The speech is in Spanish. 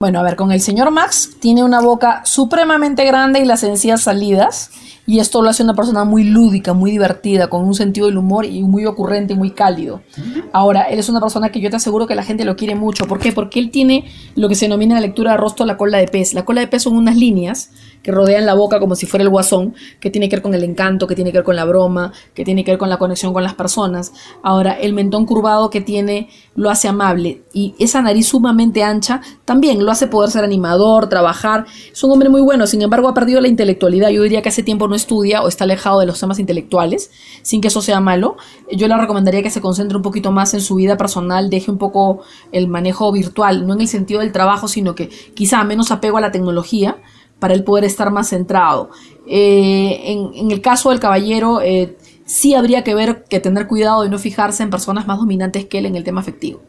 Bueno, a ver, con el señor Max tiene una boca supremamente grande y las encías salidas. Y esto lo hace una persona muy lúdica, muy divertida, con un sentido del humor y muy ocurrente y muy cálido. Ahora, él es una persona que yo te aseguro que la gente lo quiere mucho. ¿Por qué? Porque él tiene lo que se denomina la lectura de rostro la cola de pez. La cola de pez son unas líneas que rodean la boca como si fuera el guasón, que tiene que ver con el encanto, que tiene que ver con la broma, que tiene que ver con la conexión con las personas. Ahora, el mentón curvado que tiene lo hace amable y esa nariz sumamente ancha también lo hace poder ser animador, trabajar. Es un hombre muy bueno, sin embargo ha perdido la intelectualidad. Yo diría que hace tiempo no estudia o está alejado de los temas intelectuales, sin que eso sea malo. Yo le recomendaría que se concentre un poquito más en su vida personal, deje un poco el manejo virtual, no en el sentido del trabajo, sino que quizá menos apego a la tecnología para él poder estar más centrado. Eh, en, el caso del caballero, eh, sí habría que ver, que tener cuidado de no fijarse en personas más dominantes que él en el tema afectivo.